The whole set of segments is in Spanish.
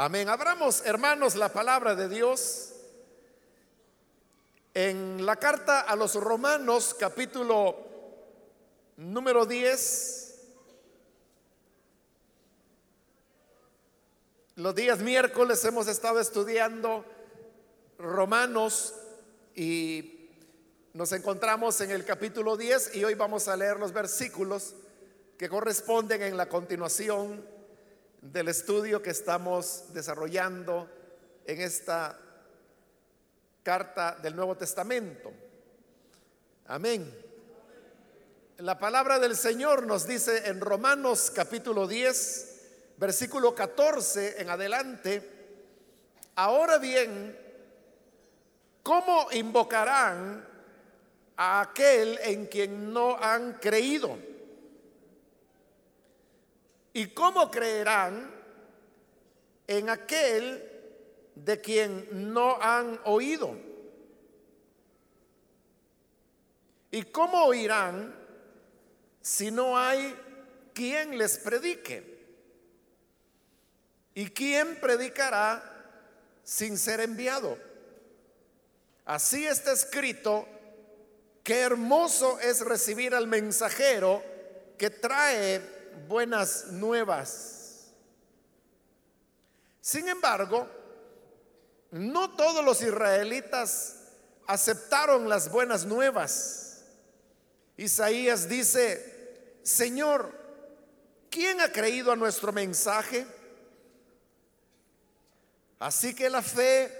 Amén. Abramos, hermanos, la palabra de Dios en la carta a los romanos, capítulo número 10. Los días miércoles hemos estado estudiando Romanos y nos encontramos en el capítulo 10 y hoy vamos a leer los versículos que corresponden en la continuación del estudio que estamos desarrollando en esta carta del Nuevo Testamento. Amén. La palabra del Señor nos dice en Romanos capítulo 10, versículo 14 en adelante, ahora bien, ¿cómo invocarán a aquel en quien no han creído? ¿Y cómo creerán en aquel de quien no han oído? ¿Y cómo oirán si no hay quien les predique? ¿Y quién predicará sin ser enviado? Así está escrito, qué hermoso es recibir al mensajero que trae buenas nuevas. Sin embargo, no todos los israelitas aceptaron las buenas nuevas. Isaías dice, Señor, ¿quién ha creído a nuestro mensaje? Así que la fe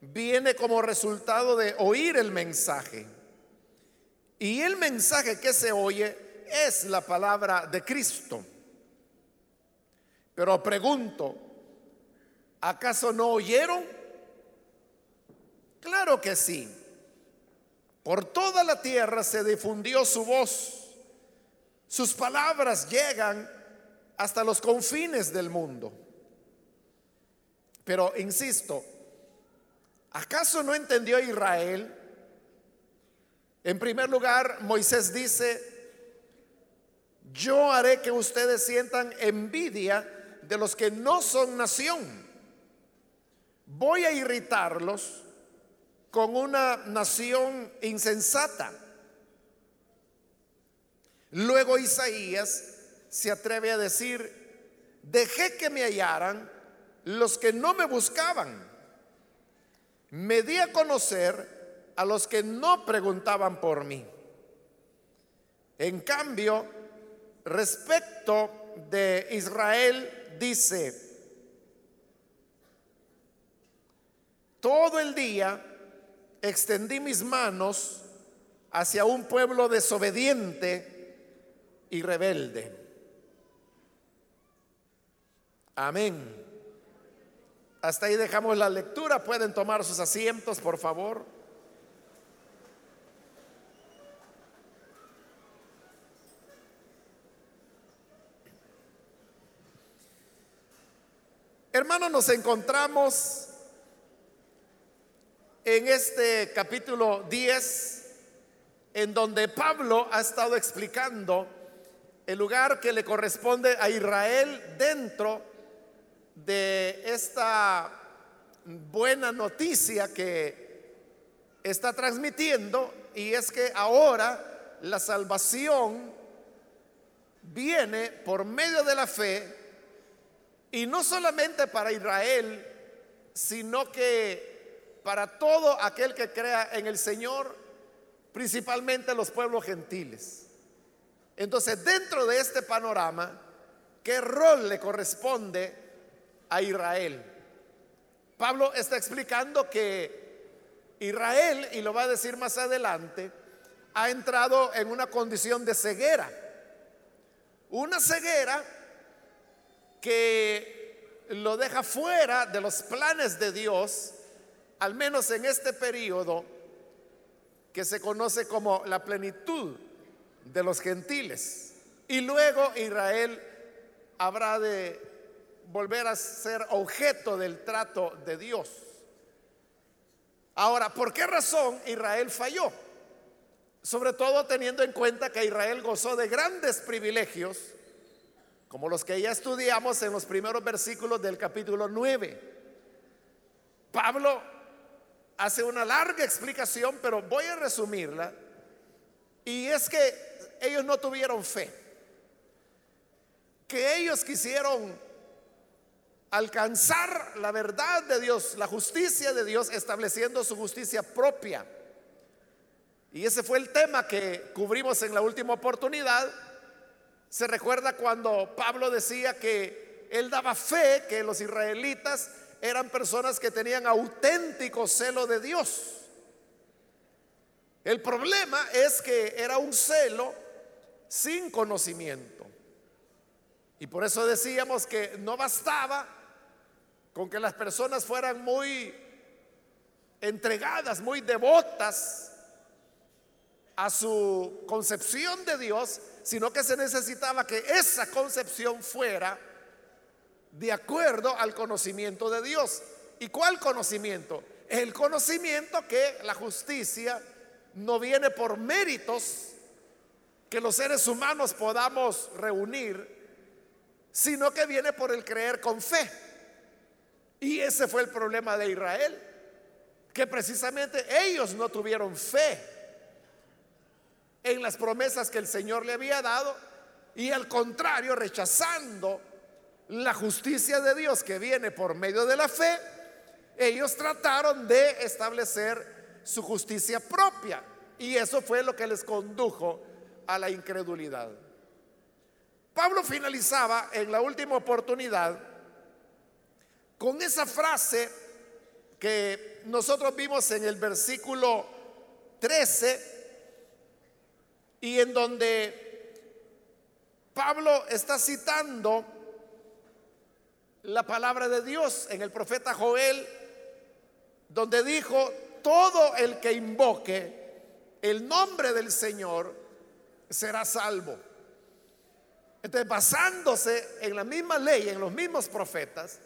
viene como resultado de oír el mensaje. Y el mensaje que se oye es la palabra de Cristo. Pero pregunto, ¿acaso no oyeron? Claro que sí. Por toda la tierra se difundió su voz. Sus palabras llegan hasta los confines del mundo. Pero insisto, ¿acaso no entendió Israel? En primer lugar, Moisés dice, yo haré que ustedes sientan envidia de los que no son nación. Voy a irritarlos con una nación insensata. Luego Isaías se atreve a decir, dejé que me hallaran los que no me buscaban. Me di a conocer a los que no preguntaban por mí. En cambio, respecto de Israel dice, todo el día extendí mis manos hacia un pueblo desobediente y rebelde. Amén. Hasta ahí dejamos la lectura. Pueden tomar sus asientos, por favor. Hermanos, nos encontramos en este capítulo 10, en donde Pablo ha estado explicando el lugar que le corresponde a Israel dentro de esta buena noticia que está transmitiendo, y es que ahora la salvación viene por medio de la fe y no solamente para Israel, sino que para todo aquel que crea en el Señor, principalmente los pueblos gentiles. Entonces, dentro de este panorama, ¿qué rol le corresponde a Israel? Pablo está explicando que Israel, y lo va a decir más adelante, ha entrado en una condición de ceguera. Una ceguera que lo deja fuera de los planes de Dios, al menos en este periodo que se conoce como la plenitud de los gentiles. Y luego Israel habrá de volver a ser objeto del trato de Dios. Ahora, ¿por qué razón Israel falló? Sobre todo teniendo en cuenta que Israel gozó de grandes privilegios como los que ya estudiamos en los primeros versículos del capítulo 9. Pablo hace una larga explicación, pero voy a resumirla. Y es que ellos no tuvieron fe, que ellos quisieron alcanzar la verdad de Dios, la justicia de Dios, estableciendo su justicia propia. Y ese fue el tema que cubrimos en la última oportunidad. Se recuerda cuando Pablo decía que él daba fe que los israelitas eran personas que tenían auténtico celo de Dios. El problema es que era un celo sin conocimiento. Y por eso decíamos que no bastaba con que las personas fueran muy entregadas, muy devotas a su concepción de Dios, sino que se necesitaba que esa concepción fuera de acuerdo al conocimiento de Dios. ¿Y cuál conocimiento? El conocimiento que la justicia no viene por méritos que los seres humanos podamos reunir, sino que viene por el creer con fe. Y ese fue el problema de Israel, que precisamente ellos no tuvieron fe en las promesas que el Señor le había dado y al contrario, rechazando la justicia de Dios que viene por medio de la fe, ellos trataron de establecer su justicia propia. Y eso fue lo que les condujo a la incredulidad. Pablo finalizaba en la última oportunidad con esa frase que nosotros vimos en el versículo 13 y en donde Pablo está citando la palabra de Dios en el profeta Joel, donde dijo, todo el que invoque el nombre del Señor será salvo. Entonces, basándose en la misma ley, en los mismos profetas,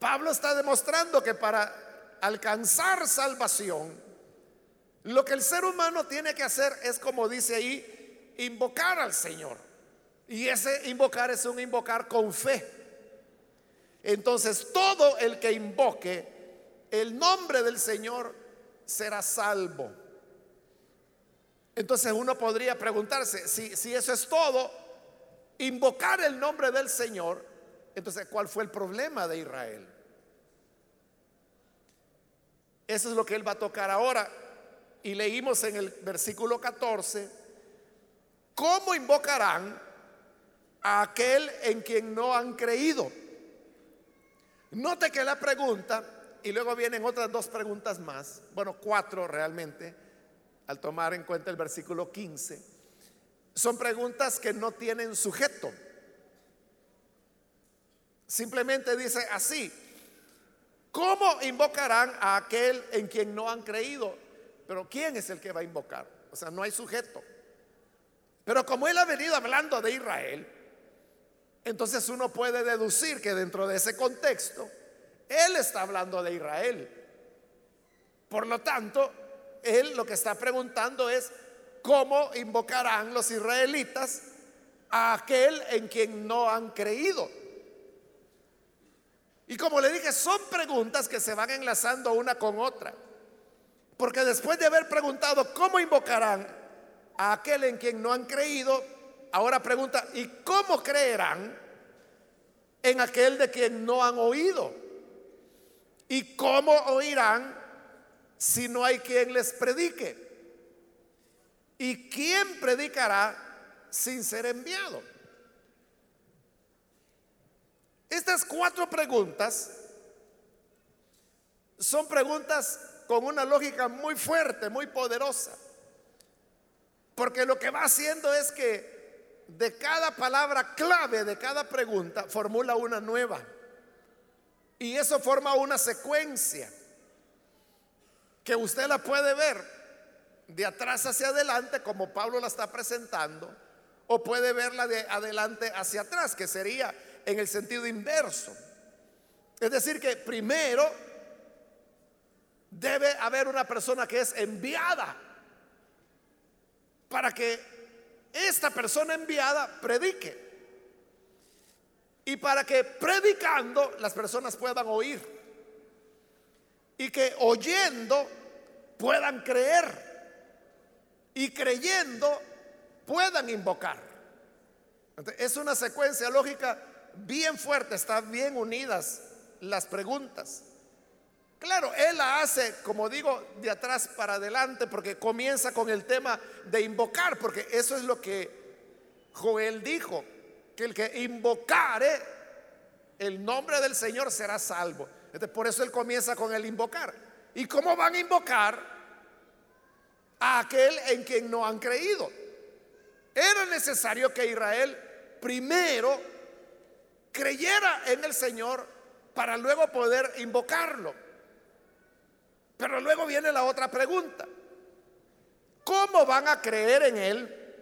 Pablo está demostrando que para alcanzar salvación, lo que el ser humano tiene que hacer es, como dice ahí, invocar al Señor. Y ese invocar es un invocar con fe. Entonces todo el que invoque el nombre del Señor será salvo. Entonces uno podría preguntarse, si, si eso es todo, invocar el nombre del Señor, entonces ¿cuál fue el problema de Israel? Eso es lo que él va a tocar ahora. Y leímos en el versículo 14, ¿cómo invocarán a aquel en quien no han creído? Note que la pregunta, y luego vienen otras dos preguntas más, bueno, cuatro realmente, al tomar en cuenta el versículo 15, son preguntas que no tienen sujeto. Simplemente dice así, ¿cómo invocarán a aquel en quien no han creído? Pero ¿quién es el que va a invocar? O sea, no hay sujeto. Pero como él ha venido hablando de Israel, entonces uno puede deducir que dentro de ese contexto, Él está hablando de Israel. Por lo tanto, Él lo que está preguntando es, ¿cómo invocarán los israelitas a aquel en quien no han creído? Y como le dije, son preguntas que se van enlazando una con otra. Porque después de haber preguntado cómo invocarán a aquel en quien no han creído, Ahora pregunta, ¿y cómo creerán en aquel de quien no han oído? ¿Y cómo oirán si no hay quien les predique? ¿Y quién predicará sin ser enviado? Estas cuatro preguntas son preguntas con una lógica muy fuerte, muy poderosa. Porque lo que va haciendo es que de cada palabra clave de cada pregunta formula una nueva. Y eso forma una secuencia que usted la puede ver de atrás hacia adelante como Pablo la está presentando, o puede verla de adelante hacia atrás, que sería en el sentido inverso. Es decir, que primero debe haber una persona que es enviada para que esta persona enviada predique. y para que predicando las personas puedan oír y que oyendo puedan creer y creyendo puedan invocar. Es una secuencia lógica bien fuerte, están bien unidas las preguntas. Claro, él la hace, como digo, de atrás para adelante, porque comienza con el tema de invocar, porque eso es lo que Joel dijo, que el que invocare el nombre del Señor será salvo. Entonces, por eso él comienza con el invocar. ¿Y cómo van a invocar a aquel en quien no han creído? Era necesario que Israel primero creyera en el Señor para luego poder invocarlo. Pero luego viene la otra pregunta. ¿Cómo van a creer en Él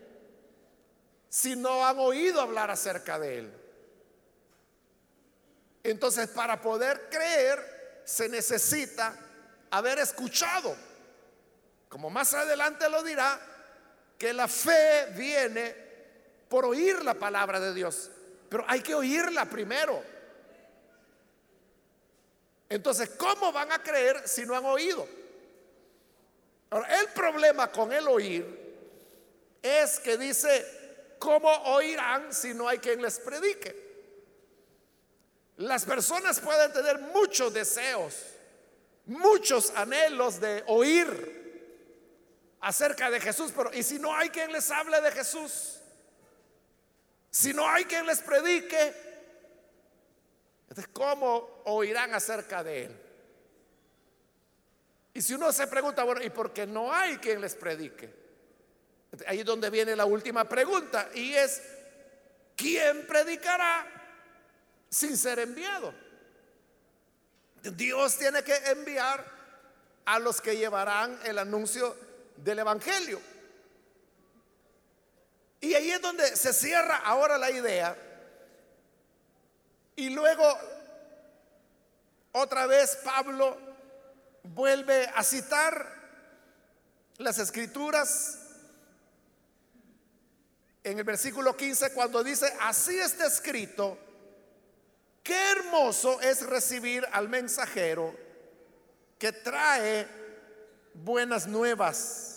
si no han oído hablar acerca de Él? Entonces, para poder creer, se necesita haber escuchado. Como más adelante lo dirá, que la fe viene por oír la palabra de Dios. Pero hay que oírla primero. Entonces, ¿cómo van a creer si no han oído? Ahora, el problema con el oír es que dice, ¿cómo oirán si no hay quien les predique? Las personas pueden tener muchos deseos, muchos anhelos de oír acerca de Jesús, pero ¿y si no hay quien les hable de Jesús? Si no hay quien les predique, entonces ¿cómo oirán acerca de Él? Y si uno se pregunta, bueno, ¿y por qué no hay quien les predique? Ahí es donde viene la última pregunta y es, ¿quién predicará sin ser enviado? Dios tiene que enviar a los que llevarán el anuncio del Evangelio. Y ahí es donde se cierra ahora la idea. Y luego, otra vez, Pablo vuelve a citar las escrituras en el versículo 15 cuando dice, así está escrito, qué hermoso es recibir al mensajero que trae buenas nuevas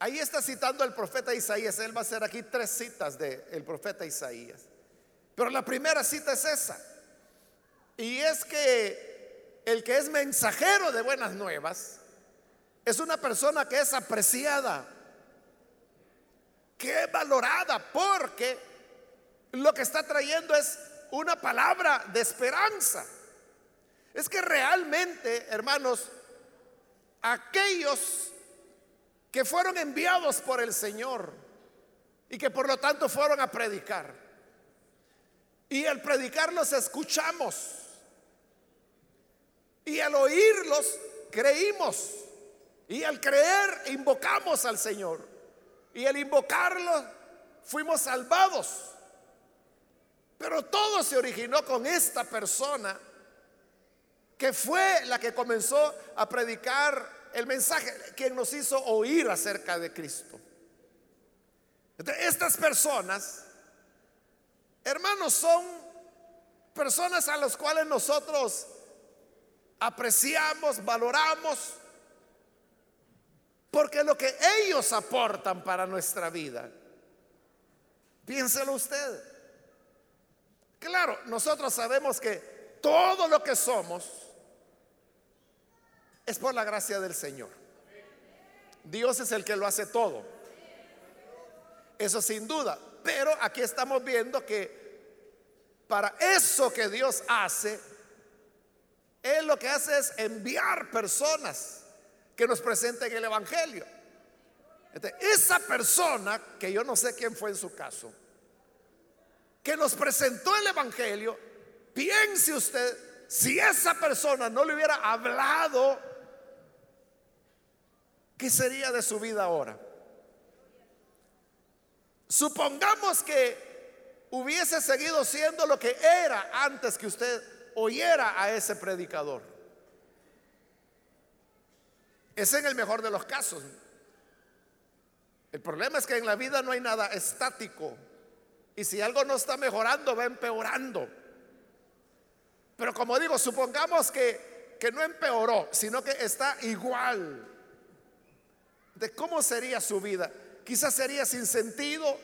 Ahí está citando el profeta Isaías. Él va a hacer aquí tres citas del profeta Isaías. Pero la primera cita es esa. Y es que el que es mensajero de buenas nuevas es una persona que es apreciada, que es valorada, porque lo que está trayendo es una palabra de esperanza. Es que realmente, hermanos, aquellos que fueron enviados por el Señor y que por lo tanto fueron a predicar. Y al predicarlos escuchamos. Y al oírlos creímos. Y al creer invocamos al Señor. Y al invocarlo fuimos salvados. Pero todo se originó con esta persona que fue la que comenzó a predicar el mensaje, quien nos hizo oír acerca de Cristo. estas personas, hermanos, son personas a las cuales nosotros apreciamos, valoramos, porque lo que ellos aportan para nuestra vida, piénselo usted. Claro, nosotros sabemos que todo lo que somos, es por la gracia del Señor. Dios es el que lo hace todo. Eso sin duda. Pero aquí estamos viendo que para eso que Dios hace, Él lo que hace es enviar personas que nos presenten el Evangelio. esa persona, que yo no sé quién fue en su caso, que nos presentó el Evangelio, piense usted, si esa persona no le hubiera hablado ¿Qué sería de su vida ahora? Supongamos que hubiese seguido siendo lo que era antes que usted oyera a ese predicador. Es en el mejor de los casos. El problema es que en la vida no hay nada estático. Y si algo no está mejorando, va empeorando. Pero como digo, supongamos que, que no empeoró, sino que está igual. ¿De cómo sería su vida? Quizás sería sin sentido.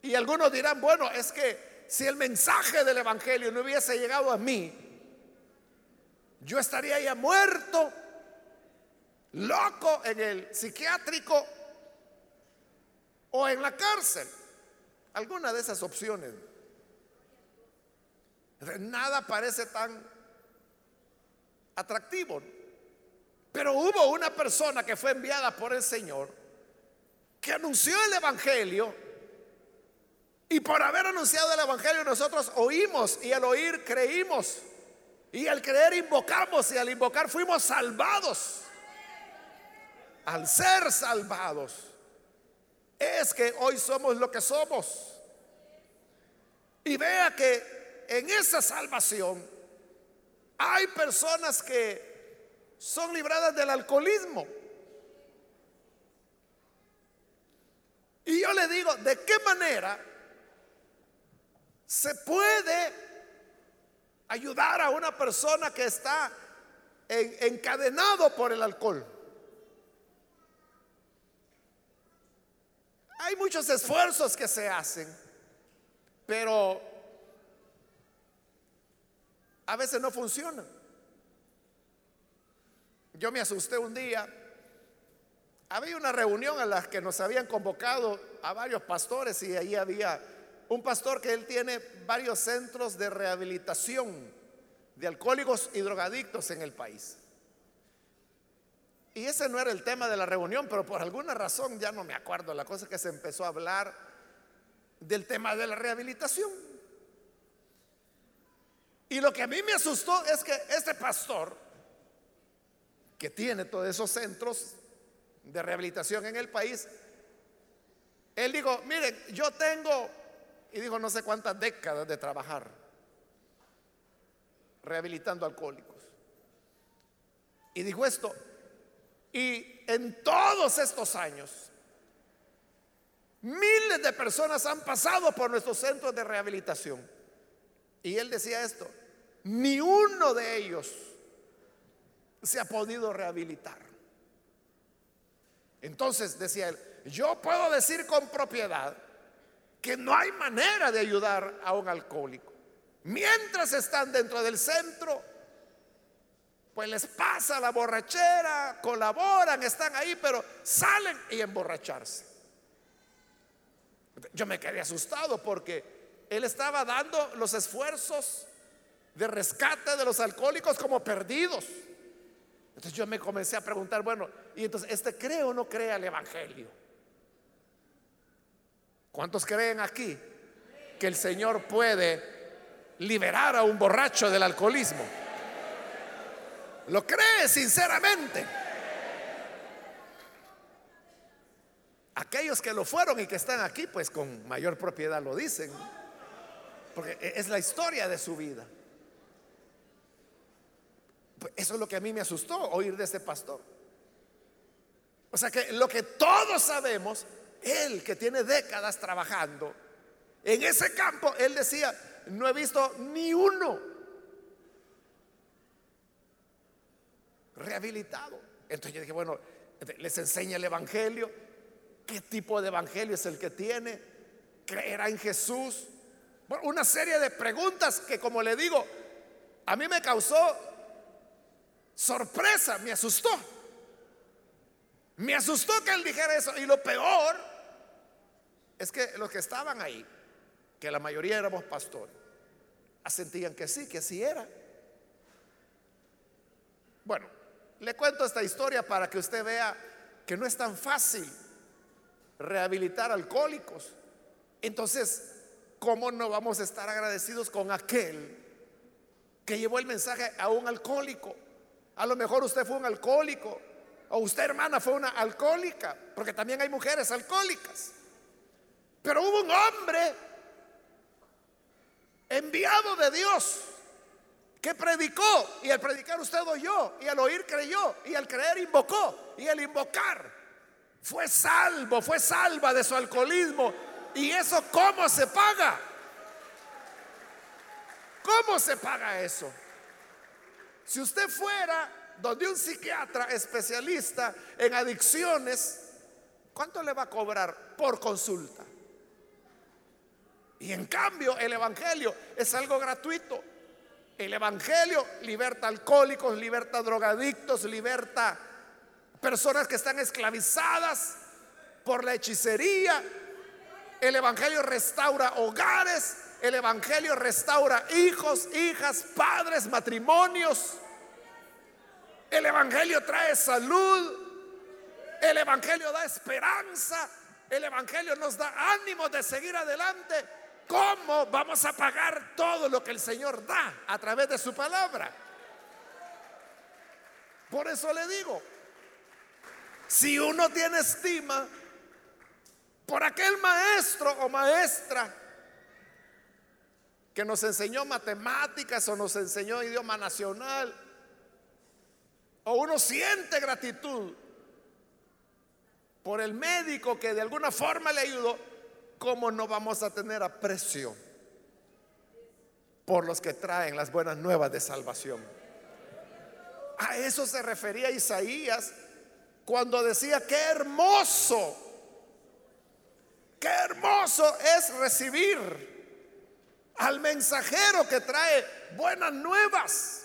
Y algunos dirán, bueno, es que si el mensaje del Evangelio no hubiese llegado a mí, yo estaría ya muerto, loco en el psiquiátrico o en la cárcel. Alguna de esas opciones. Nada parece tan atractivo. Pero hubo una persona que fue enviada por el Señor que anunció el Evangelio y por haber anunciado el Evangelio nosotros oímos y al oír creímos y al creer invocamos y al invocar fuimos salvados. Al ser salvados es que hoy somos lo que somos. Y vea que en esa salvación hay personas que son libradas del alcoholismo. Y yo le digo, ¿de qué manera se puede ayudar a una persona que está encadenado por el alcohol? Hay muchos esfuerzos que se hacen, pero a veces no funcionan. Yo me asusté un día. Había una reunión a la que nos habían convocado a varios pastores y ahí había un pastor que él tiene varios centros de rehabilitación de alcohólicos y drogadictos en el país. Y ese no era el tema de la reunión, pero por alguna razón ya no me acuerdo. La cosa es que se empezó a hablar del tema de la rehabilitación. Y lo que a mí me asustó es que este pastor, que tiene todos esos centros de rehabilitación en el país, él dijo, miren, yo tengo, y dijo no sé cuántas décadas de trabajar rehabilitando alcohólicos. Y dijo esto, y en todos estos años, miles de personas han pasado por nuestros centros de rehabilitación. Y él decía esto, ni uno de ellos se ha podido rehabilitar. Entonces decía él, yo puedo decir con propiedad que no hay manera de ayudar a un alcohólico. Mientras están dentro del centro, pues les pasa la borrachera, colaboran, están ahí, pero salen y emborracharse. Yo me quedé asustado porque él estaba dando los esfuerzos de rescate de los alcohólicos como perdidos. Entonces yo me comencé a preguntar, bueno, y entonces, ¿este cree o no cree al Evangelio? ¿Cuántos creen aquí que el Señor puede liberar a un borracho del alcoholismo? ¿Lo cree sinceramente? Aquellos que lo fueron y que están aquí, pues con mayor propiedad lo dicen. Porque e-, es la historia de su vida. Pues eso es lo que a mí me asustó oír de este pastor. O sea que lo que todos sabemos, él que tiene décadas trabajando en ese campo, él decía, no he visto ni uno rehabilitado. Entonces yo dije, bueno, les enseña el Evangelio. ¿Qué tipo de Evangelio es el que tiene? ¿Creerá en Jesús? Bueno, una serie de preguntas que como le digo, a mí me causó sorpresa, me asustó. Me asustó que él dijera eso. Y lo peor es que los que estaban ahí, que la mayoría éramos pastores, asentían que sí, que así era. Bueno, le cuento esta historia para que usted vea que no es tan fácil rehabilitar alcohólicos. Entonces, ¿cómo no vamos a estar agradecidos con aquel que llevó el mensaje a un alcohólico? A lo mejor usted fue un alcohólico o usted hermana fue una alcohólica, porque también hay mujeres alcohólicas. Pero hubo un hombre enviado de Dios que predicó y al predicar usted oyó y al oír creyó y al creer invocó y al invocar fue salvo, fue salva de su alcoholismo. ¿Y eso cómo se paga? ¿Cómo se paga eso? Si usted fuera donde un psiquiatra especialista en adicciones, ¿cuánto le va a cobrar por consulta? Y en cambio el Evangelio es algo gratuito. El Evangelio liberta alcohólicos, liberta drogadictos, liberta personas que están esclavizadas por la hechicería. El Evangelio restaura hogares. El Evangelio restaura hijos, hijas, padres, matrimonios. El Evangelio trae salud. El Evangelio da esperanza. El Evangelio nos da ánimo de seguir adelante. ¿Cómo vamos a pagar todo lo que el Señor da a través de su palabra? Por eso le digo, si uno tiene estima por aquel maestro o maestra que nos enseñó matemáticas o nos enseñó idioma nacional, o uno siente gratitud por el médico que de alguna forma le ayudó, ¿cómo no vamos a tener aprecio por los que traen las buenas nuevas de salvación? A eso se refería Isaías cuando decía, qué hermoso, qué hermoso es recibir al mensajero que trae buenas nuevas.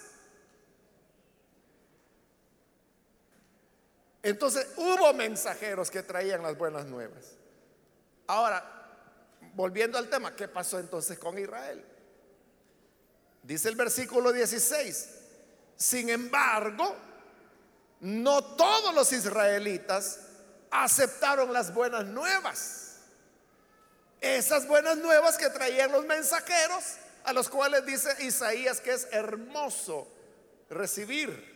Entonces hubo mensajeros que traían las buenas nuevas. Ahora, volviendo al tema, ¿qué pasó entonces con Israel? Dice el versículo 16, sin embargo, no todos los israelitas aceptaron las buenas nuevas. Esas buenas nuevas que traían los mensajeros, a los cuales dice Isaías que es hermoso recibir.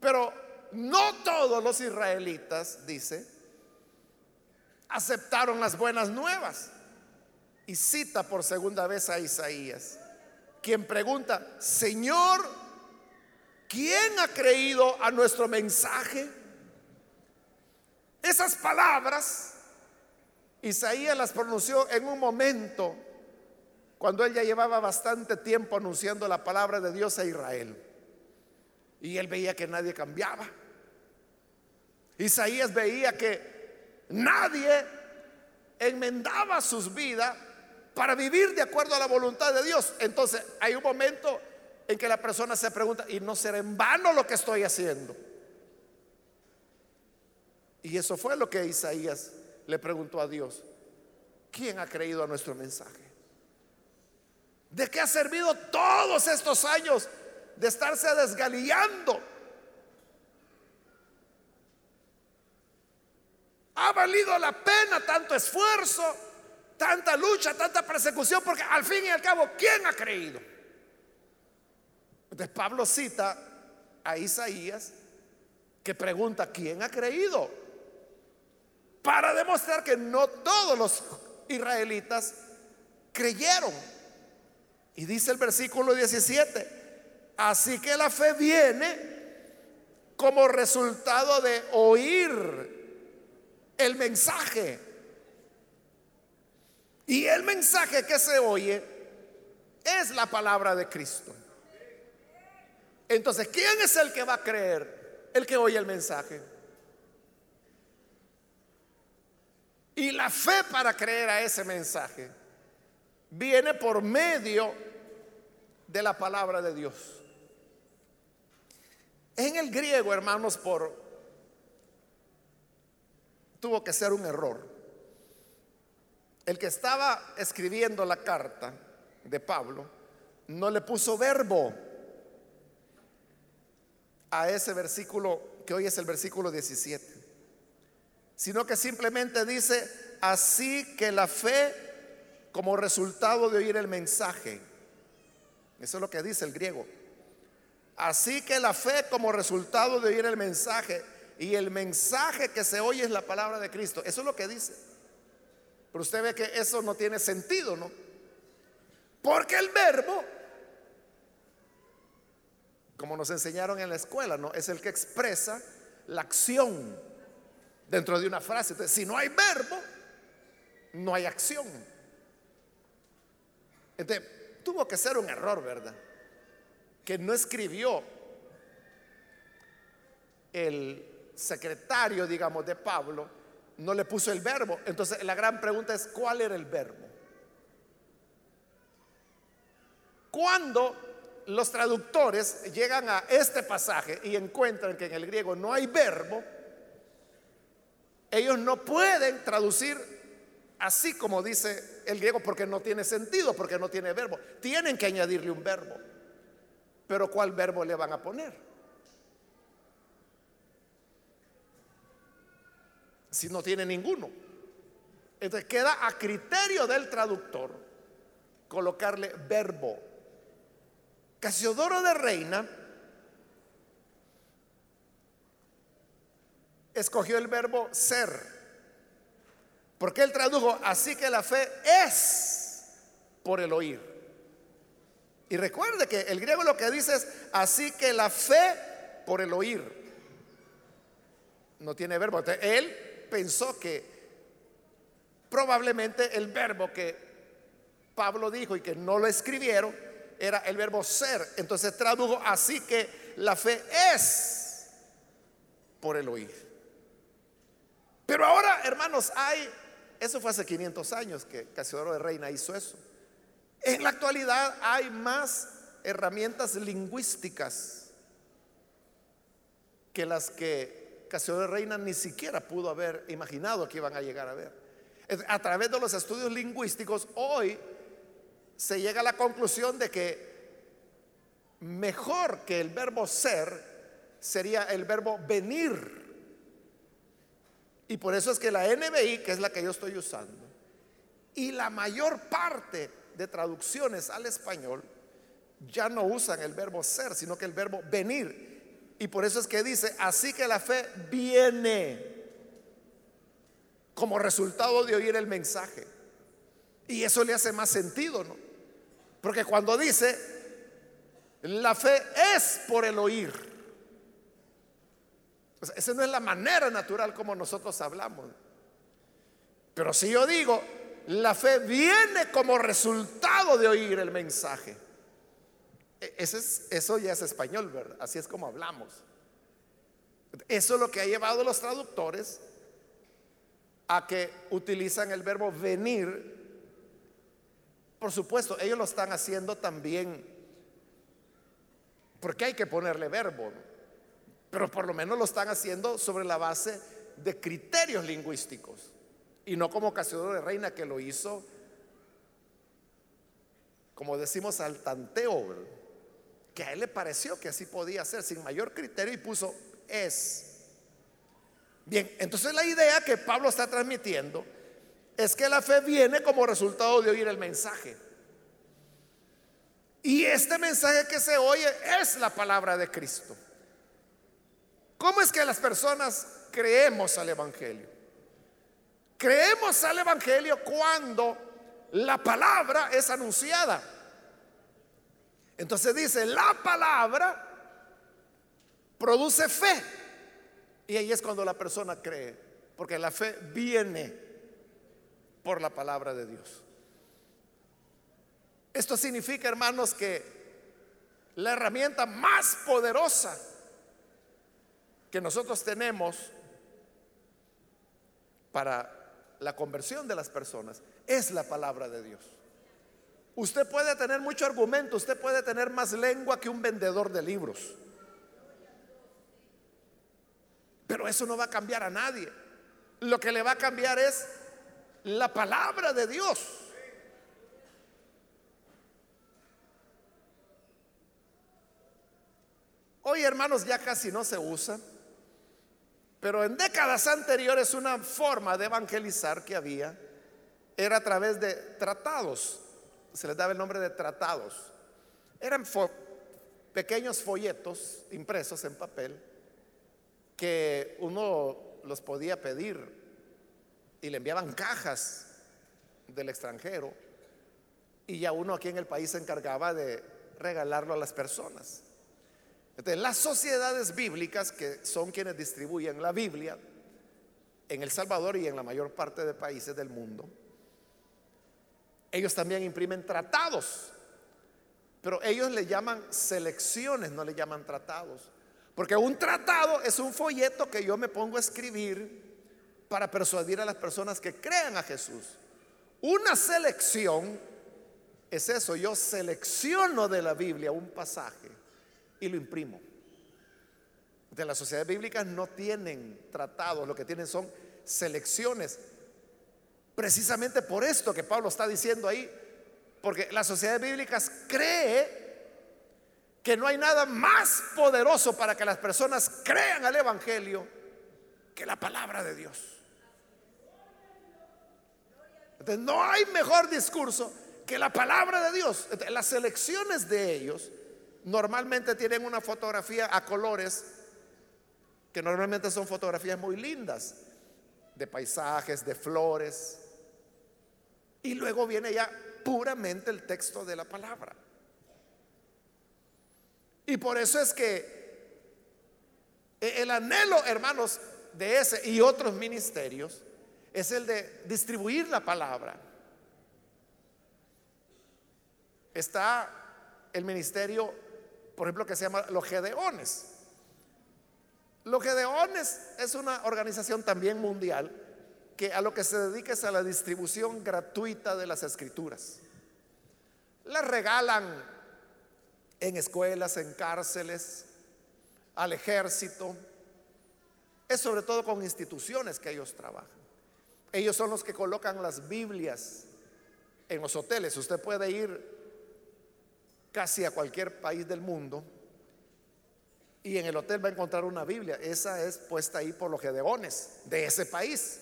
Pero no todos los israelitas, dice, aceptaron las buenas nuevas. Y cita por segunda vez a Isaías, quien pregunta, Señor, ¿quién ha creído a nuestro mensaje? Esas palabras, Isaías las pronunció en un momento cuando él ya llevaba bastante tiempo anunciando la palabra de Dios a Israel. Y él veía que nadie cambiaba. Isaías veía que Nadie enmendaba sus vidas para vivir de acuerdo a la voluntad de Dios. Entonces hay un momento en que la persona se pregunta, ¿y no será en vano lo que estoy haciendo? Y eso fue lo que Isaías le preguntó a Dios. ¿Quién ha creído a nuestro mensaje? ¿De qué ha servido todos estos años de estarse desgalillando Ha valido la pena tanto esfuerzo, tanta lucha, tanta persecución, porque al fin y al cabo, ¿quién ha creído? Entonces Pablo cita a Isaías que pregunta, ¿quién ha creído? Para demostrar que no todos los israelitas creyeron. Y dice el versículo 17, así que la fe viene como resultado de oír el mensaje. Y el mensaje que se oye es la palabra de Cristo. Entonces, ¿quién es el que va a creer? El que oye el mensaje. Y la fe para creer a ese mensaje viene por medio de la palabra de Dios. En el griego, hermanos, por tuvo que ser un error. El que estaba escribiendo la carta de Pablo no le puso verbo a ese versículo que hoy es el versículo 17, sino que simplemente dice, así que la fe como resultado de oír el mensaje, eso es lo que dice el griego, así que la fe como resultado de oír el mensaje, y el mensaje que se oye es la palabra de Cristo. Eso es lo que dice. Pero usted ve que eso no tiene sentido, ¿no? Porque el verbo, como nos enseñaron en la escuela, ¿no? Es el que expresa la acción. Dentro de una frase. Entonces, si no hay verbo, no hay acción. Entonces, tuvo que ser un error, ¿verdad? Que no escribió el secretario, digamos, de Pablo, no le puso el verbo. Entonces, la gran pregunta es, ¿cuál era el verbo? Cuando los traductores llegan a este pasaje y encuentran que en el griego no hay verbo, ellos no pueden traducir así como dice el griego porque no tiene sentido, porque no tiene verbo. Tienen que añadirle un verbo. Pero ¿cuál verbo le van a poner? Si no tiene ninguno. Entonces queda a criterio del traductor colocarle verbo Casiodoro de Reina escogió el verbo ser, porque él tradujo, así que la fe es por el oír. Y recuerde que el griego lo que dice es, así que la fe por el oír. No tiene verbo. él pensó que probablemente el verbo que Pablo dijo y que no lo escribieron, era el verbo ser. Entonces tradujo así que la fe es por el oír. Pero ahora, hermanos, hay, eso fue hace 500 años que Casiodoro de Reina hizo eso. En la actualidad hay más herramientas lingüísticas que las que Casiodoro de Reina ni siquiera pudo haber imaginado que iban a llegar a ver. A través de los estudios lingüísticos, hoy se llega a la conclusión de que mejor que el verbo ser sería el verbo venir. Y por eso es que la NBI, que es la que yo estoy usando, y la mayor parte de traducciones al español ya no usan el verbo ser, sino que el verbo venir. Y por eso es que dice, así que la fe viene como resultado de oír el mensaje. Y eso le hace más sentido, ¿no? Porque cuando dice, la fe es por el oír. Esa no es la manera natural como nosotros hablamos. Pero si yo digo, la fe viene como resultado de oír el mensaje. E, es, eso ya es español, ¿verdad? Así es como hablamos. Eso es lo que ha llevado a los traductores a que utilizan el verbo venir por supuesto, ellos lo están haciendo también porque hay que ponerle verbo, pero por lo menos lo están haciendo sobre la base de criterios lingüísticos y no como Casiodoro de Reina que lo hizo, como decimos, al tanteo, que a él le pareció que así podía ser sin mayor criterio y puso es. Bien, entonces la idea que Pablo está transmitiendo es que la fe viene como resultado de oír el mensaje. Y este mensaje que se oye es la palabra de Cristo. ¿Cómo es que las personas creemos al Evangelio? Creemos al Evangelio cuando la palabra es anunciada. Entonces dice, la palabra produce fe. Y ahí es cuando la persona cree, porque la fe viene por la palabra de Dios. Esto significa, hermanos, que la herramienta más poderosa que nosotros tenemos para la conversión de las personas es la palabra de Dios. Usted puede tener mucho argumento, usted puede tener más lengua que un vendedor de libros. Pero eso no va a cambiar a nadie. Lo que le va a cambiar es la palabra de Dios. Hoy, hermanos, ya casi no se usa, pero en décadas anteriores una forma de evangelizar que había era a través de tratados. Se les daba el nombre de tratados. Eran pequeños folletos impresos en papel que uno los podía pedir y le enviaban cajas del extranjero y ya uno aquí en el país se encargaba de regalarlo a las personas. Las sociedades bíblicas, que son quienes distribuyen la Biblia, en El Salvador y en la mayor parte de países del mundo, ellos también imprimen tratados, pero ellos le llaman selecciones, no le llaman tratados. Porque un tratado es un folleto que yo me pongo a escribir para persuadir a las personas que crean a Jesús. Una selección es eso, yo selecciono de la Biblia un pasaje y lo imprimo. De las sociedades bíblicas no tienen tratados, lo que tienen son selecciones. Precisamente por esto que Pablo está diciendo ahí, porque las sociedades bíblicas cree que no hay nada más poderoso para que las personas crean al Evangelio que la palabra de Dios. Entonces, no hay mejor discurso que la palabra de Dios. las selecciones de ellos normalmente tienen una fotografía a colores que normalmente son fotografías muy lindas, de paisajes, de flores. Y luego viene ya puramente el texto de la palabra. Y por eso es que el anhelo, hermanos, de ese y otros ministerios es el de distribuir la palabra. Está el ministerio, por ejemplo, que se llama los Gedeones. Los Gedeones es una organización también mundial que a lo que se dedica es a la distribución gratuita de las escrituras. Las regalan en escuelas, en cárceles, al ejército. Es sobre todo con instituciones que ellos trabajan. Ellos son los que colocan las Biblias en los hoteles. Usted puede ir casi a cualquier país del mundo y en el hotel va a encontrar una Biblia. Esa es puesta ahí por los gedeones de ese país.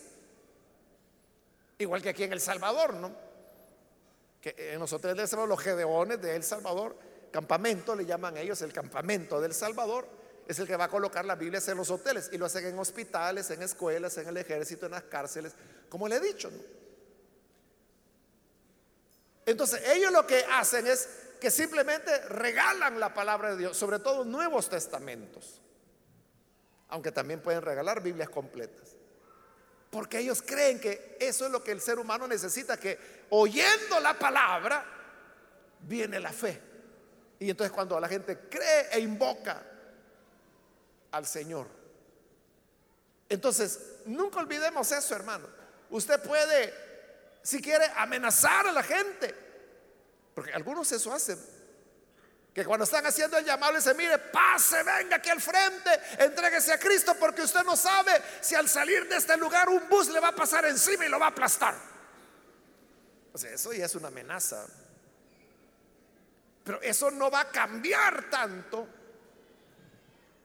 Igual que aquí en El Salvador, ¿no? Que en los hoteles de El Salvador, los gedeones de El Salvador, campamento le llaman ellos el campamento del Salvador, es el que va a colocar las Biblias en los hoteles y lo hacen en hospitales, en escuelas, en el ejército, en las cárceles, como le he dicho, ¿no? Entonces, ellos lo que hacen es que simplemente regalan la palabra de Dios, sobre todo nuevos testamentos, aunque también pueden regalar Biblias completas. Porque ellos creen que eso es lo que el ser humano necesita, que oyendo la palabra viene la fe. Y entonces cuando la gente cree e invoca al Señor. Entonces, nunca olvidemos eso, hermano. Usted puede, si quiere, amenazar a la gente porque algunos eso hacen. Que cuando están haciendo el llamado le dicen, mire, pase, venga aquí al frente, entréguese a Cristo porque usted no sabe si al salir de este lugar un bus le va a pasar encima y lo va a aplastar. O sea, eso ya es una amenaza. Pero eso no va a cambiar tanto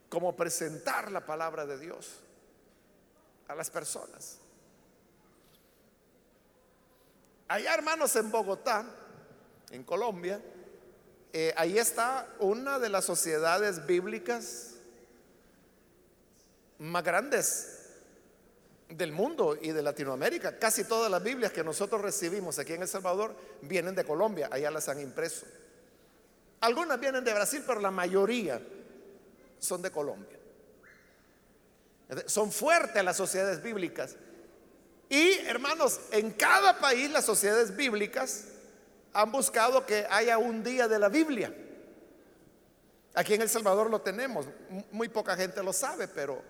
como presentar la palabra de Dios a las personas. Allá, hermanos, en Bogotá, en Colombia, eh, ahí está una de las sociedades bíblicas más grandes del mundo y de Latinoamérica. Casi todas las Biblias que nosotros recibimos aquí en El Salvador vienen de Colombia, allá las han impreso. Algunas vienen de Brasil, pero la mayoría son de Colombia. Son fuertes las sociedades bíblicas. Y hermanos, en cada país las sociedades bíblicas han buscado que haya un día de la Biblia. Aquí en El Salvador lo tenemos, muy poca gente lo sabe, pero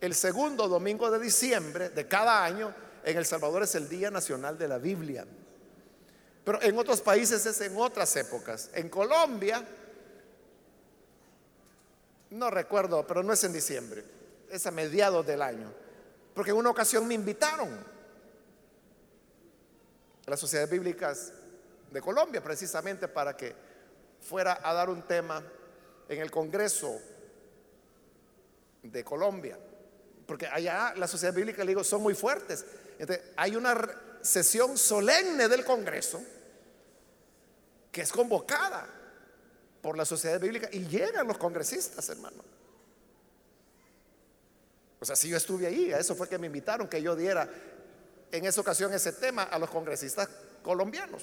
el segundo domingo de diciembre de cada año en El Salvador es el Día Nacional de la Biblia. Pero en otros países es en otras épocas. En Colombia, no recuerdo, pero no es en diciembre, es a mediados del año. Porque en una ocasión me invitaron a las sociedades bíblicas de Colombia, precisamente para que fuera a dar un tema en el Congreso de Colombia. Porque allá la sociedad bíblica, le digo, son muy fuertes. hay una sesión solemne del Congreso que es convocada por la sociedad bíblica y llegan los congresistas, hermano. O sea, si yo estuve ahí, a eso fue que me invitaron que yo diera en esa ocasión ese tema a los congresistas colombianos.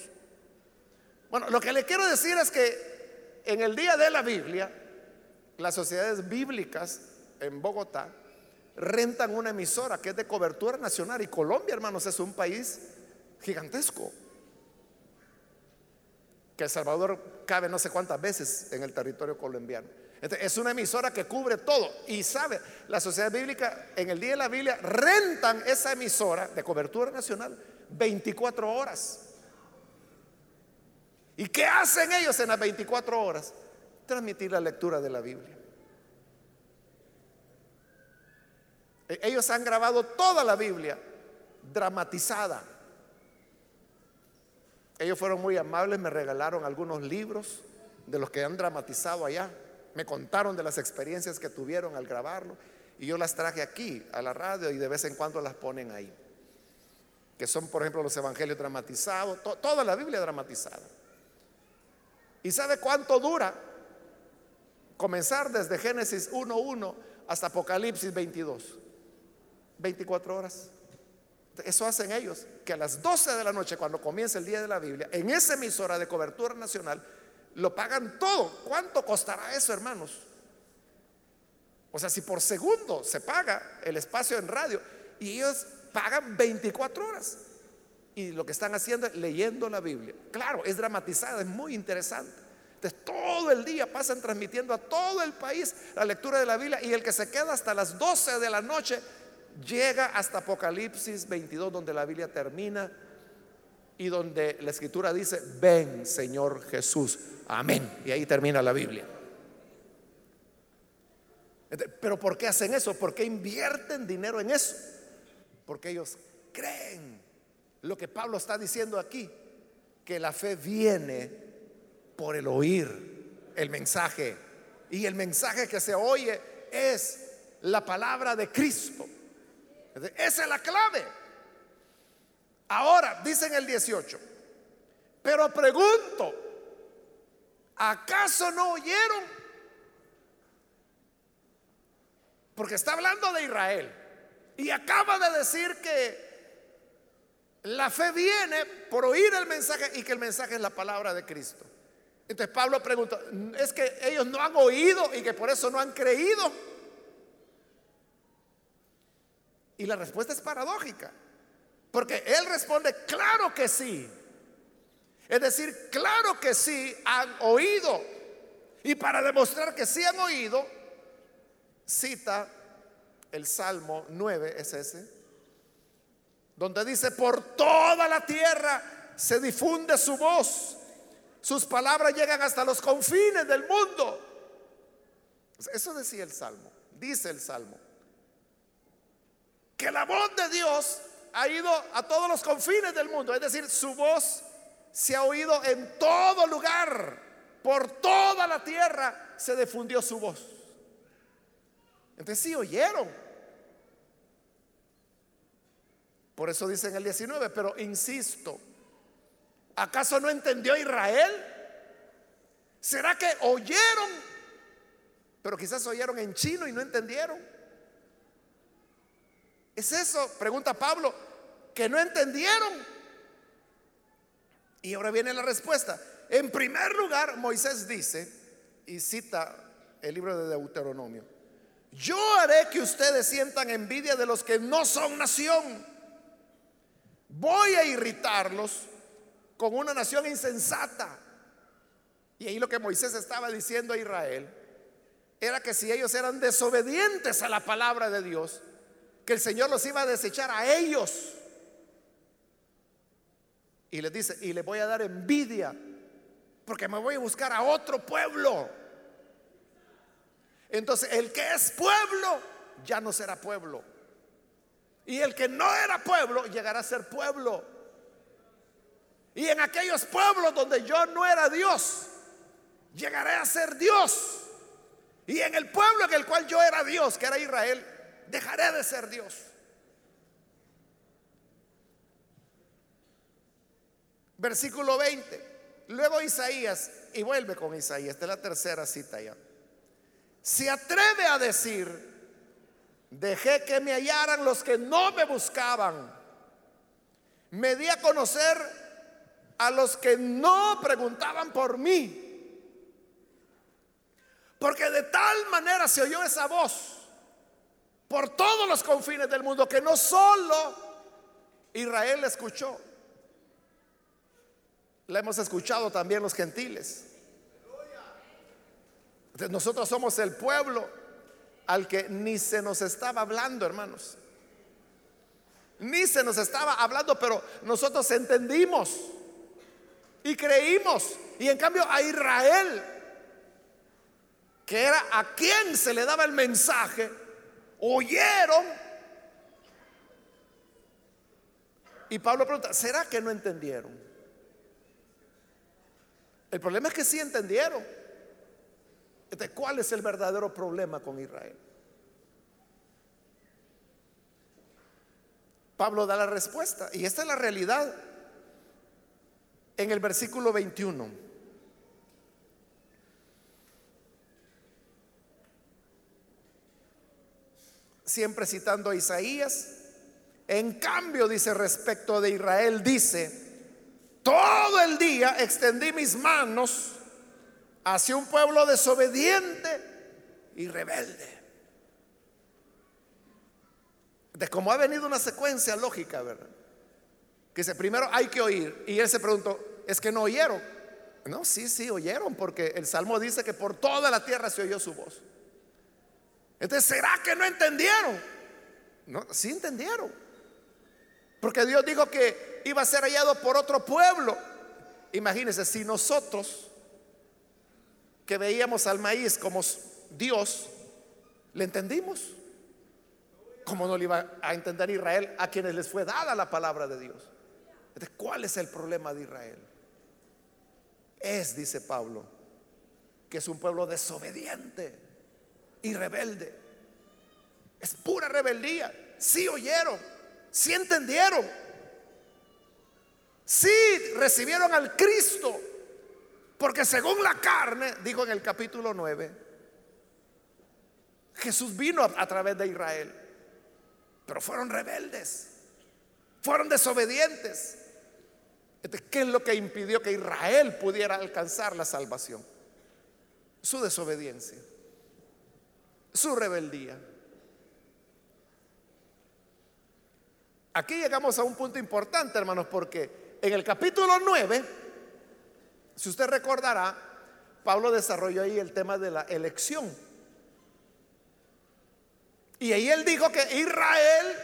Bueno, lo que le quiero decir es que en el día de la Biblia, las sociedades bíblicas en Bogotá rentan una emisora que es de cobertura nacional y Colombia, hermanos, es un país gigantesco. Que El Salvador cabe no sé cuántas veces en el territorio colombiano. es una emisora que cubre todo. Y sabe, la sociedad bíblica en el día de la Biblia rentan esa emisora de cobertura nacional 24 horas. ¿Y qué hacen ellos en las 24 horas? Transmitir la lectura de la Biblia. E-, ellos han grabado toda la Biblia dramatizada. Ellos fueron muy amables, me regalaron algunos libros de los que han dramatizado allá. Me contaron de las experiencias que tuvieron al grabarlo y yo las traje aquí a la radio y de vez en cuando las ponen ahí. Que son, por ejemplo, los evangelios dramatizados, toda la Biblia dramatizada. ¿Y sabe cuánto dura? Comenzar desde Génesis 1.1 hasta Apocalipsis 22. 24 horas. Eso hacen ellos, que a las 12 de la noche, cuando comienza el día de la Biblia, en esa emisora de cobertura nacional, lo pagan todo. ¿Cuánto costará eso, hermanos? O sea, si por segundo se paga el espacio en radio y ellos pagan 24 horas. Y lo que están haciendo es leyendo la Biblia. Claro, es dramatizada, es muy interesante. Entonces, todo el día pasan transmitiendo a todo el país la lectura de la Biblia y el que se queda hasta las 12 de la noche llega hasta Apocalipsis 22 donde la Biblia termina y donde la escritura dice, ven Señor Jesús, amén. Y ahí termina la Biblia. Pero ¿por qué hacen eso? ¿Por qué invierten dinero en eso? Porque ellos creen lo que Pablo está diciendo aquí, que la fe viene por el oír el mensaje. Y el mensaje que se oye es la palabra de Cristo. Esa es la clave. Ahora, dice en el 18, pero pregunto, ¿acaso no oyeron? Porque está hablando de Israel y acaba de decir que la fe viene por oír el mensaje y que el mensaje es la palabra de Cristo. Entonces Pablo pregunta, ¿es que ellos no han oído y que por eso no han creído? Y la respuesta es paradójica, porque él responde, claro que sí. Es decir, claro que sí han oído. Y para demostrar que sí han oído, cita el Salmo 9, es ese, donde dice, por toda la tierra se difunde su voz, sus palabras llegan hasta los confines del mundo. Eso decía el Salmo, dice el Salmo que la voz de Dios ha ido a todos los confines del mundo. Es decir, su voz se ha oído en todo lugar. Por toda la tierra se difundió su voz. Entonces sí oyeron. Por eso dice en el 19, pero insisto, ¿acaso no entendió Israel? ¿Será que oyeron? Pero quizás oyeron en chino y no entendieron. ¿Es eso? Pregunta Pablo, que no entendieron. Y ahora viene la respuesta. En primer lugar, Moisés dice, y cita el libro de Deuteronomio, yo haré que ustedes sientan envidia de los que no son nación. Voy a irritarlos con una nación insensata. Y ahí lo que Moisés estaba diciendo a Israel era que si ellos eran desobedientes a la palabra de Dios, que el Señor los iba a desechar a ellos. Y les dice, y les voy a dar envidia, porque me voy a buscar a otro pueblo. Entonces, el que es pueblo, ya no será pueblo. Y el que no era pueblo, llegará a ser pueblo. Y en aquellos pueblos donde yo no era Dios, llegaré a ser Dios. Y en el pueblo en el cual yo era Dios, que era Israel, dejaré de ser Dios. Versículo 20. Luego Isaías, y vuelve con Isaías, esta es la tercera cita ya. Se atreve a decir, dejé que me hallaran los que no me buscaban. Me di a conocer a los que no preguntaban por mí. Porque de tal manera se oyó esa voz por todos los confines del mundo, que no solo Israel escuchó, la hemos escuchado también los gentiles. Nosotros somos el pueblo al que ni se nos estaba hablando, hermanos. Ni se nos estaba hablando, pero nosotros entendimos y creímos. Y en cambio a Israel, que era a quien se le daba el mensaje, oyeron. Y Pablo pregunta, ¿será que no entendieron? El problema es que sí entendieron. ¿Cuál es el verdadero problema con Israel? Pablo da la respuesta y esta es la realidad en el versículo 21. Siempre citando a Isaías. En cambio, dice respecto de Israel, dice, todo el día extendí mis manos hacia un pueblo desobediente y rebelde. De cómo ha venido una secuencia lógica, ¿verdad? Que dice, primero hay que oír. Y él se preguntó, ¿es que no oyeron? No, sí, sí, oyeron, porque el Salmo dice que por toda la tierra se oyó su voz. Entonces, ¿será que no entendieron? No, sí entendieron. Porque Dios dijo que iba a ser hallado por otro pueblo. Imagínense, si nosotros que veíamos al maíz como Dios, le entendimos. ¿Cómo no le iba a entender Israel a quienes les fue dada la palabra de Dios? ¿cuál es el problema de Israel? Es, dice Pablo, que es un pueblo desobediente y rebelde. Es pura rebeldía. Sí oyeron, sí entendieron, sí recibieron al Cristo porque según la carne, dijo en el capítulo 9, Jesús vino a, través de Israel, pero fueron rebeldes, fueron desobedientes. ¿Qué es lo que impidió que Israel pudiera alcanzar la salvación? Su desobediencia, su rebeldía. Aquí llegamos a un punto importante, hermanos, porque en el capítulo 9 si usted recordará, Pablo desarrolló ahí el tema de la elección. Y ahí él dijo que Israel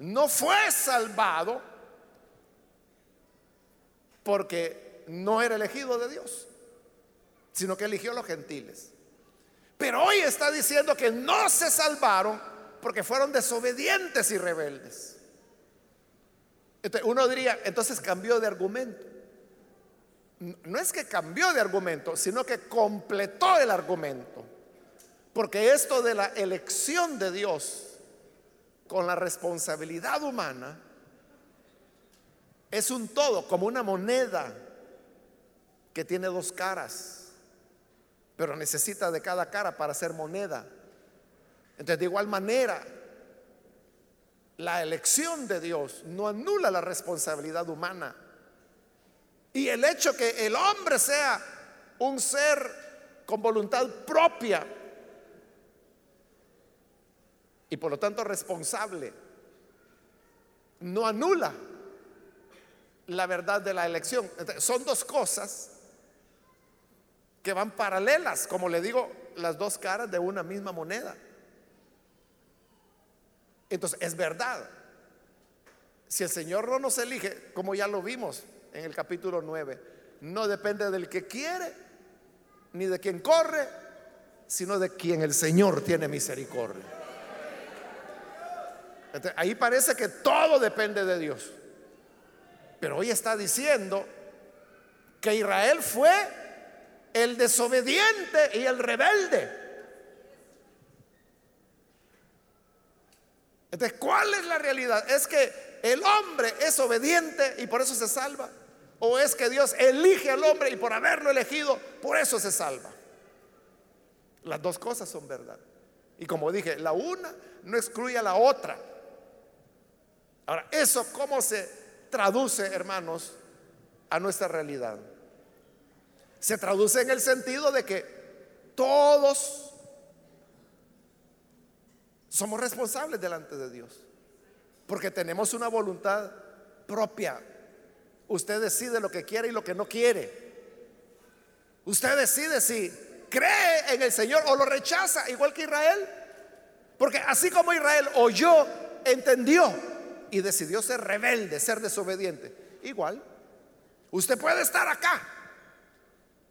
no fue salvado porque no era elegido de Dios, sino que eligió a los gentiles. Pero hoy está diciendo que no se salvaron porque fueron desobedientes y rebeldes. uno diría, entonces cambió de argumento no es que cambió de argumento, sino que completó el argumento. Porque esto de la elección de Dios con la responsabilidad humana es un todo, como una moneda que tiene dos caras, pero necesita de cada cara para ser moneda. Entonces, de igual manera, la elección de Dios no anula la responsabilidad humana y el hecho que el hombre sea un ser con voluntad propia y por lo tanto responsable, no anula la verdad de la elección. son dos cosas que van paralelas, como le digo, las dos caras de una misma moneda. Entonces, es verdad. Si el Señor no nos elige, como ya lo vimos, en el capítulo 9. No depende del que quiere, ni de quien corre, sino de quien el Señor tiene misericordia. ahí parece que todo depende de Dios. Pero hoy está diciendo que Israel fue el desobediente y el rebelde. Entonces, ¿cuál es la realidad? Es que el hombre es obediente y por eso se salva. ¿O es que Dios elige al hombre y por haberlo elegido, por eso se salva? Las dos cosas son verdad. Y como dije, la una no excluye a la otra. Ahora, ¿eso cómo se traduce, hermanos, a nuestra realidad? Se traduce en el sentido de que todos somos responsables delante de Dios. Porque tenemos una voluntad propia. Usted decide lo que quiere y lo que no quiere. Usted decide si cree en el Señor o lo rechaza, igual que Israel. Porque así como Israel oyó, entendió y decidió ser rebelde, ser desobediente, igual, usted puede estar acá,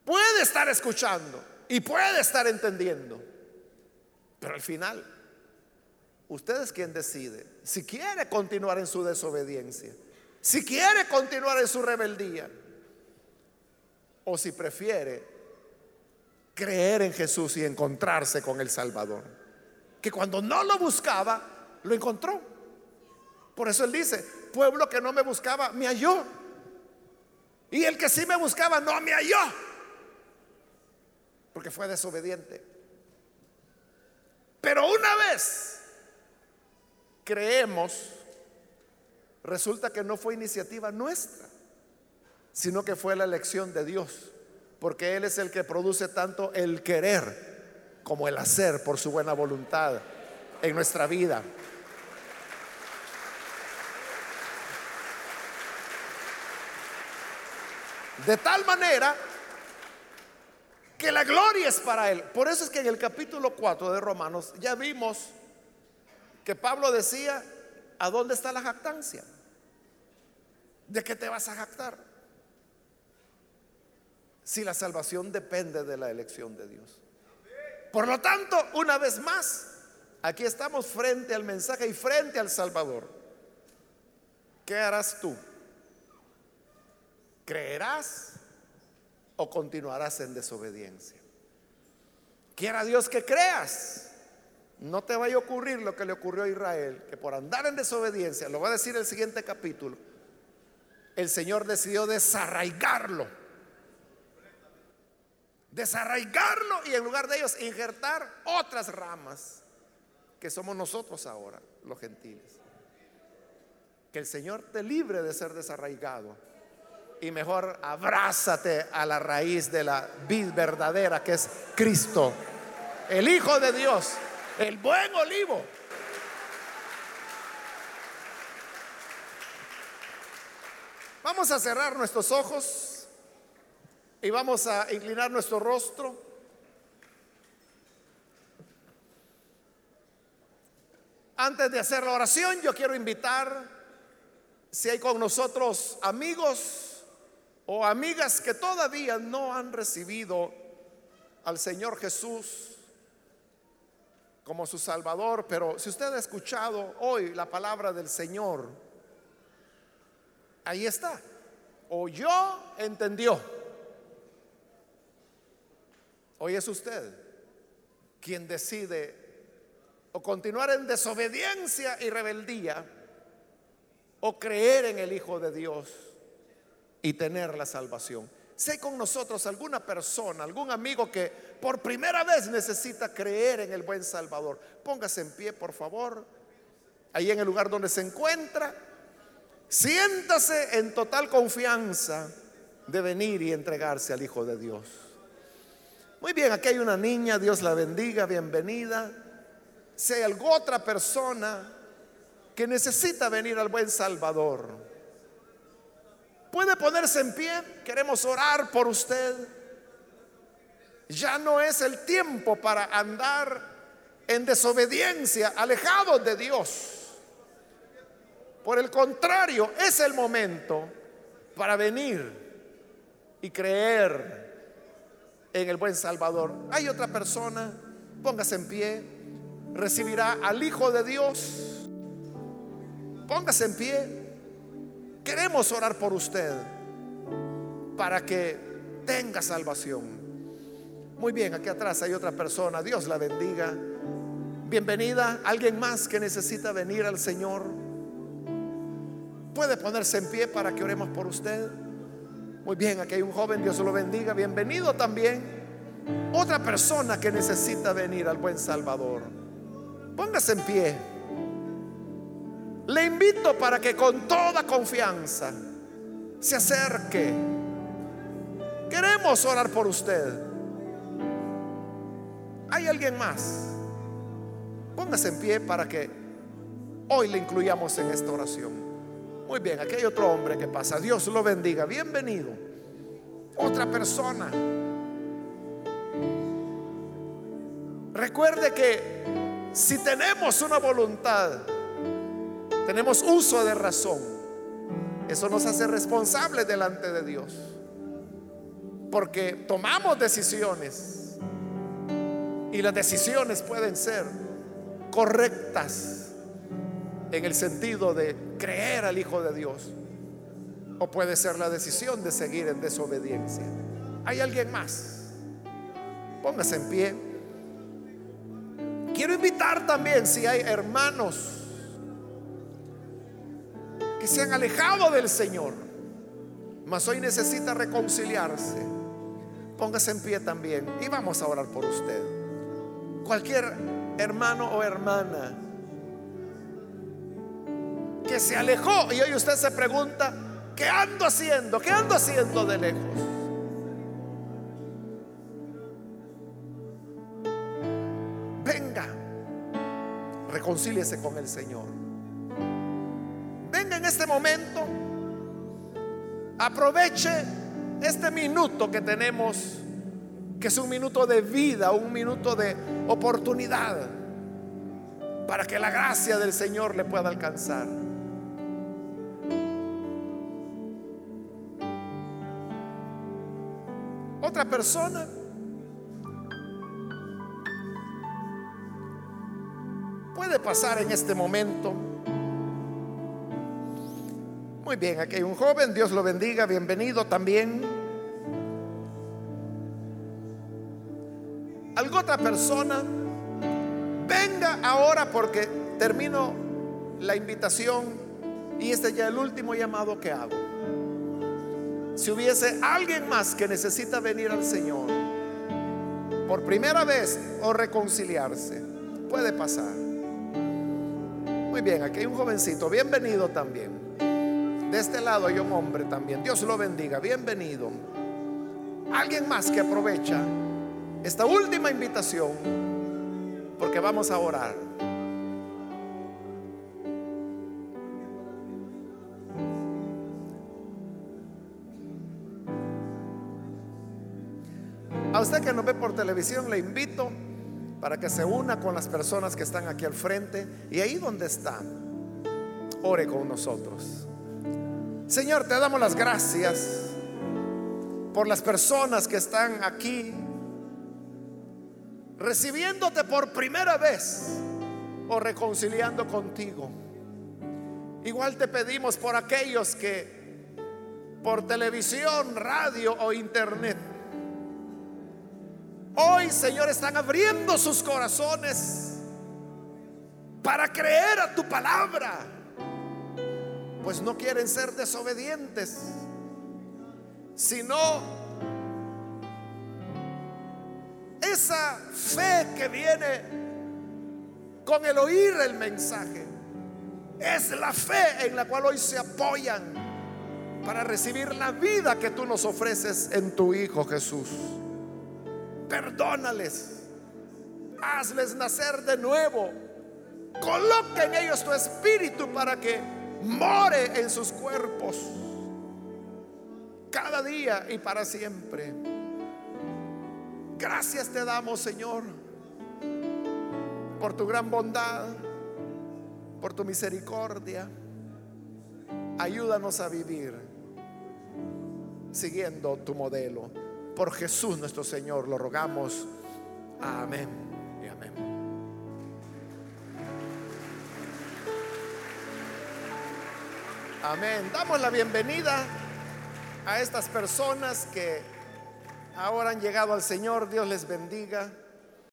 puede estar escuchando y puede estar entendiendo. Pero al final, usted es quien decide si quiere continuar en su desobediencia, si quiere continuar en su rebeldía o si prefiere creer en Jesús y encontrarse con el Salvador. Que cuando no lo buscaba, lo encontró. Por eso él dice, pueblo que no me buscaba, me halló. Y el que sí me buscaba, no me halló. Porque fue desobediente. Pero una vez creemos, resulta que no fue iniciativa nuestra sino que fue la elección de Dios, porque Él es el que produce tanto el querer como el hacer por su buena voluntad en nuestra vida. De tal manera que la gloria es para Él. Por eso es que en el capítulo 4 de Romanos ya vimos que Pablo decía, ¿a dónde está la jactancia? ¿De qué te vas a jactar? si la salvación depende de la elección de Dios. Por lo tanto, una vez más, aquí estamos frente al mensaje y frente al Salvador. ¿Qué harás tú? ¿Creerás o continuarás en desobediencia? Quiera Dios que creas. No te vaya a ocurrir lo que le ocurrió a Israel, que por andar en desobediencia, lo va a decir el siguiente capítulo, el Señor decidió desarraigarlo desarraigarlo y en lugar de ellos injertar otras ramas que somos nosotros ahora, los gentiles. Que el Señor te libre de ser desarraigado y mejor abrázate a la raíz de la vid verdadera que es Cristo, el Hijo de Dios, el buen olivo. Vamos a cerrar nuestros ojos y vamos a inclinar nuestro rostro. Antes de hacer la oración, yo quiero invitar, si hay con nosotros amigos o amigas que todavía no han recibido al Señor Jesús como su Salvador, pero si usted ha escuchado hoy la palabra del Señor, ahí está. Oyó, entendió Hoy es usted quien decide o continuar en desobediencia y rebeldía o creer en el Hijo de Dios y tener la salvación. Hay con nosotros alguna persona, algún amigo que por primera vez necesita creer en el buen Salvador, póngase en pie, por favor, ahí en el lugar donde se encuentra. Siéntase en total confianza de venir y entregarse al Hijo de Dios. Muy bien, aquí hay una niña, Dios la bendiga, bienvenida. Si hay alguna otra persona que necesita venir al buen Salvador, puede ponerse en pie, queremos orar por usted. Ya no es el tiempo para andar en desobediencia, alejados de Dios. Por el contrario, es el momento para venir y creer en el buen Salvador. Hay otra persona, póngase en pie, recibirá al Hijo de Dios. Póngase en pie. Queremos orar por usted para que tenga salvación. Muy bien, aquí atrás hay otra persona. Dios la bendiga. Bienvenida. ¿Alguien más que necesita venir al Señor? Puede ponerse en pie para que oremos por usted. Muy bien, aquí hay un joven, Dios lo bendiga, bienvenido también. Otra persona que necesita venir al buen Salvador. Póngase en pie. Le invito para que con toda confianza se acerque. Queremos orar por usted. ¿Hay alguien más? Póngase en pie para que hoy le incluyamos en esta oración. Muy bien, aquí hay otro hombre que pasa. Dios lo bendiga. Bienvenido. Otra persona. Recuerde que si tenemos una voluntad, tenemos uso de razón, eso nos hace responsables delante de Dios. Porque tomamos decisiones y las decisiones pueden ser correctas en el sentido de creer al Hijo de Dios o puede ser la decisión de seguir en desobediencia. ¿Hay alguien más? Póngase en pie. Quiero invitar también si hay hermanos que se han alejado del Señor, mas hoy necesita reconciliarse. Póngase en pie también y vamos a orar por usted. Cualquier hermano o hermana que se alejó y hoy usted se pregunta, ¿qué ando haciendo? ¿Qué ando haciendo de lejos? Venga, reconcíliese con el Señor. Venga en este momento, aproveche este minuto que tenemos, que es un minuto de vida, un minuto de oportunidad, para que la gracia del Señor le pueda alcanzar. Puede pasar en este momento. Muy bien, aquí hay un joven, Dios lo bendiga, bienvenido también. ¿Alguna otra persona? Venga ahora porque termino la invitación y este ya el último llamado que hago. Si hubiese alguien más que necesita venir al Señor por primera vez o reconciliarse, puede pasar. Muy bien, aquí hay un jovencito, bienvenido también. De este lado hay un hombre también, Dios lo bendiga, bienvenido. Alguien más que aprovecha esta última invitación, porque vamos a orar. Usted que nos ve por televisión, le invito para que se una con las personas que están aquí al frente y ahí donde está, ore con nosotros. Señor, te damos las gracias por las personas que están aquí recibiéndote por primera vez o reconciliando contigo. Igual te pedimos por aquellos que por televisión, radio o internet Hoy, Señor, están abriendo sus corazones para creer a tu palabra, pues no quieren ser desobedientes, sino esa fe que viene con el oír el mensaje. Es la fe en la cual hoy se apoyan para recibir la vida que tú nos ofreces en tu Hijo Jesús perdónales, hazles nacer de nuevo, coloca en ellos tu espíritu para que more en sus cuerpos cada día y para siempre. Gracias te damos, Señor, por tu gran bondad, por tu misericordia. Ayúdanos a vivir siguiendo tu modelo. Por Jesús nuestro Señor lo rogamos. Amén y amén. Amén. Damos la bienvenida a estas personas que ahora han llegado al Señor. Dios les bendiga.